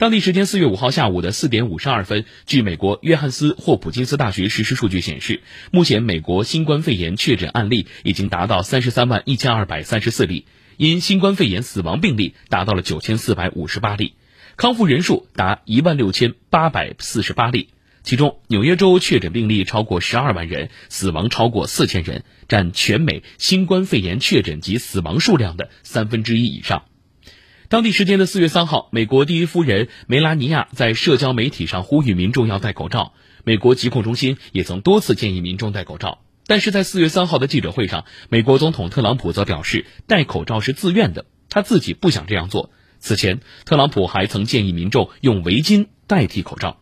当地时间四月五号下午的四点五十二分，据美国约翰斯霍普金斯大学实时数据显示，目前美国新冠肺炎确诊案例已经达到三十三万一千二百三十四例，因新冠肺炎死亡病例达到了九千四百五十八例，康复人数达一万六千八百四十八例。其中，纽约州确诊病例超过十二万人，死亡超过四千人，占全美新冠肺炎确诊及死亡数量的三分之一以上。当地时间的四月三号，美国第一夫人梅拉尼亚在社交媒体上呼吁民众要戴口罩。美国疾控中心也曾多次建议民众戴口罩，但是在四月三号的记者会上，美国总统特朗普则表示戴口罩是自愿的，他自己不想这样做。此前，特朗普还曾建议民众用围巾代替口罩。